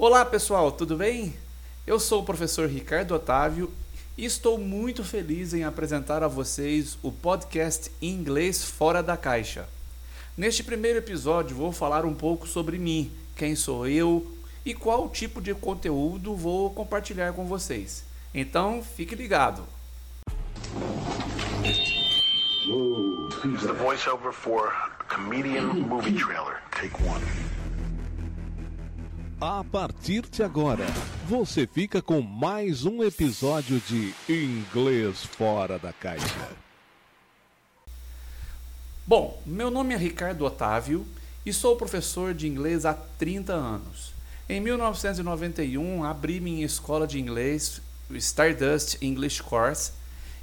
Olá pessoal, tudo bem? Eu sou o professor Ricardo Otávio e estou muito feliz em apresentar a vocês o podcast Inglês Fora da Caixa. Neste primeiro episódio vou falar um pouco sobre mim, quem sou eu e qual tipo de conteúdo vou compartilhar com vocês. Então fique ligado! the voiceover for a comedian movie trailer. Take one. A partir de agora, você fica com mais um episódio de Inglês Fora da Caixa. Bom, meu nome é Ricardo Otávio e sou professor de inglês há 30 anos. Em 1991, abri minha escola de inglês, o Stardust English Course,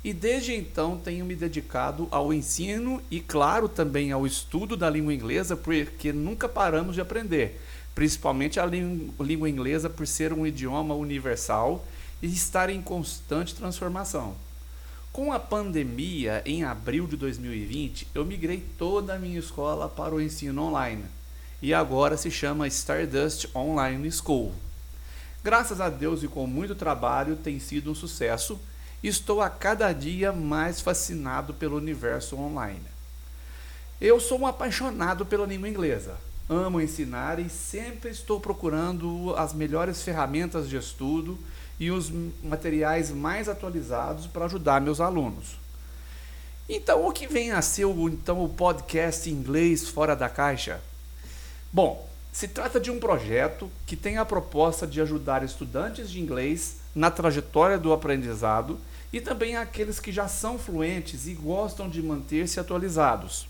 e desde então tenho me dedicado ao ensino e, claro, também ao estudo da língua inglesa, porque nunca paramos de aprender, principalmente a língua inglesa por ser um idioma universal e estar em constante transformação. Com a pandemia, em abril de 2020, eu migrei toda a minha escola para o ensino online e agora se chama Stardust Online School. Graças a Deus e com muito trabalho tem sido um sucesso estou a cada dia mais fascinado pelo universo online. Eu sou um apaixonado pela língua inglesa. Amo ensinar e sempre estou procurando as melhores ferramentas de estudo e os materiais mais atualizados para ajudar meus alunos. Então, o que vem a ser o, então, o podcast Inglês Fora da Caixa? Bom, se trata de um projeto que tem a proposta de ajudar estudantes de inglês na trajetória do aprendizado e também aqueles que já são fluentes e gostam de manter-se atualizados.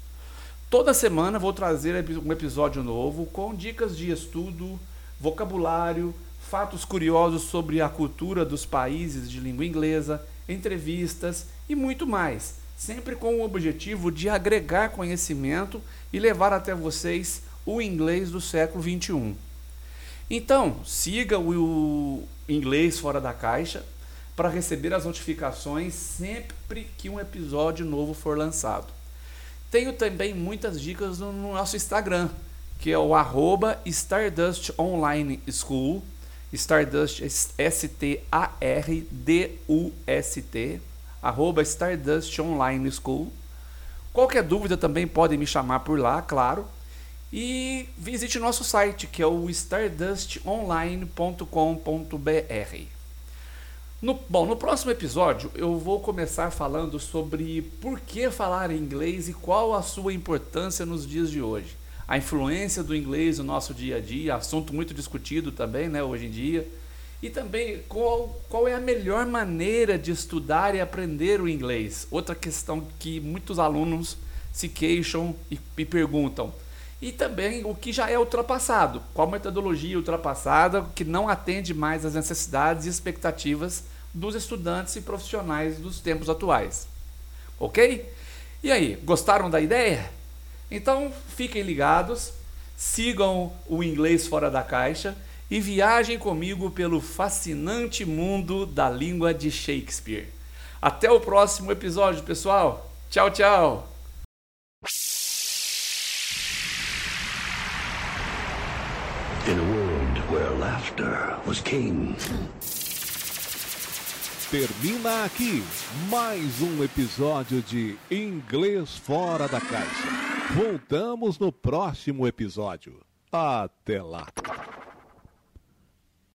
Toda semana vou trazer um episódio novo com dicas de estudo, vocabulário, fatos curiosos sobre a cultura dos países de língua inglesa, entrevistas e muito mais, sempre com o objetivo de agregar conhecimento e levar até vocês o inglês do século 21. Então, siga o inglês fora da caixa para receber as notificações sempre que um episódio novo for lançado. Tenho também muitas dicas no nosso Instagram, que é o arroba Stardust Online School, Stardust S-T-A-R-D-U-S-T, arroba Stardust Online School. Qualquer dúvida também podem me chamar por lá, claro. E visite nosso site, que é o stardustonline.com.br. No, bom, no próximo episódio eu vou começar falando sobre por que falar inglês e qual a sua importância nos dias de hoje. A influência do inglês no nosso dia a dia, assunto muito discutido também né, hoje em dia. E também qual, qual é a melhor maneira de estudar e aprender o inglês. Outra questão que muitos alunos se queixam e, e perguntam e também o que já é ultrapassado, qual metodologia ultrapassada que não atende mais às necessidades e expectativas dos estudantes e profissionais dos tempos atuais. Ok? E aí, gostaram da ideia? Então fiquem ligados, sigam o inglês fora da caixa e viajem comigo pelo fascinante mundo da língua de Shakespeare. Até o próximo episódio, pessoal. Tchau, tchau. In a world where laughter was king. Termina aqui mais um episódio de Inglês Fora da Caixa. Voltamos no próximo episódio. Até lá!